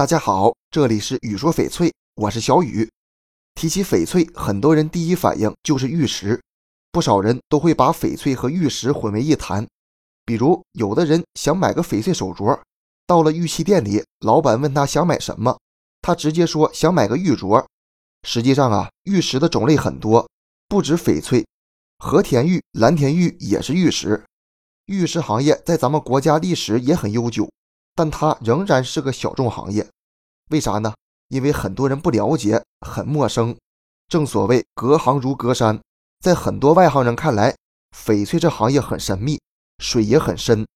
大家好，这里是雨说翡翠，我是小雨。提起翡翠，很多人第一反应就是玉石，不少人都会把翡翠和玉石混为一谈。比如，有的人想买个翡翠手镯，到了玉器店里，老板问他想买什么，他直接说想买个玉镯。实际上啊，玉石的种类很多，不止翡翠，和田玉、蓝田玉也是玉石。玉石行业在咱们国家历史也很悠久。但它仍然是个小众行业，为啥呢？因为很多人不了解，很陌生。正所谓隔行如隔山，在很多外行人看来，翡翠这行业很神秘，水也很深。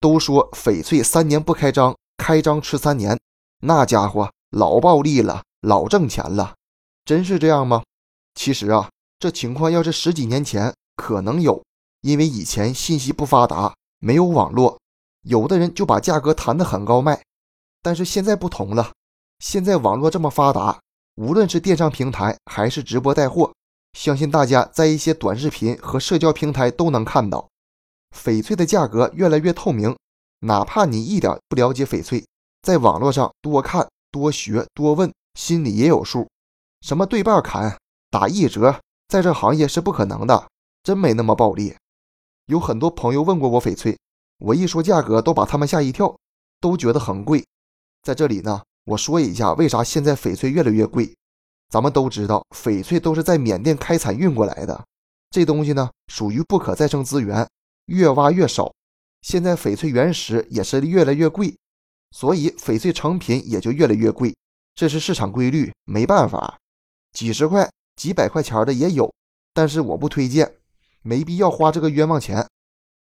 都说翡翠三年不开张，开张吃三年，那家伙老暴利了，老挣钱了，真是这样吗？其实啊，这情况要是十几年前可能有，因为以前信息不发达，没有网络。有的人就把价格谈得很高卖，但是现在不同了，现在网络这么发达，无论是电商平台还是直播带货，相信大家在一些短视频和社交平台都能看到，翡翠的价格越来越透明。哪怕你一点不了解翡翠，在网络上多看、多学、多问，心里也有数。什么对半砍、打一折，在这行业是不可能的，真没那么暴利。有很多朋友问过我翡翠。我一说价格，都把他们吓一跳，都觉得很贵。在这里呢，我说一下为啥现在翡翠越来越贵。咱们都知道，翡翠都是在缅甸开采运过来的，这东西呢属于不可再生资源，越挖越少。现在翡翠原石也是越来越贵，所以翡翠成品也就越来越贵，这是市场规律，没办法。几十块、几百块钱的也有，但是我不推荐，没必要花这个冤枉钱。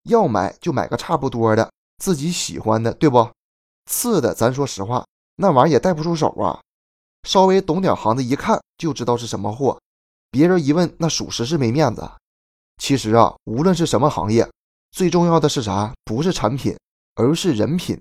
要买就买个差不多的，自己喜欢的，对不？次的，咱说实话，那玩意儿也戴不出手啊。稍微懂点行的，一看就知道是什么货。别人一问，那属实是没面子。其实啊，无论是什么行业，最重要的是啥？不是产品，而是人品。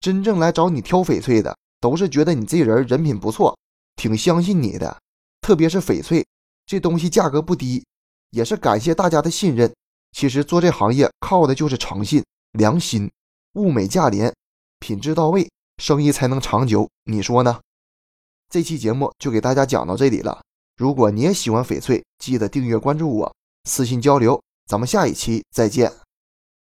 真正来找你挑翡翠的，都是觉得你这人人品不错，挺相信你的。特别是翡翠这东西，价格不低，也是感谢大家的信任。其实做这行业靠的就是诚信、良心，物美价廉，品质到位，生意才能长久。你说呢？这期节目就给大家讲到这里了。如果你也喜欢翡翠，记得订阅关注我，私信交流。咱们下一期再见。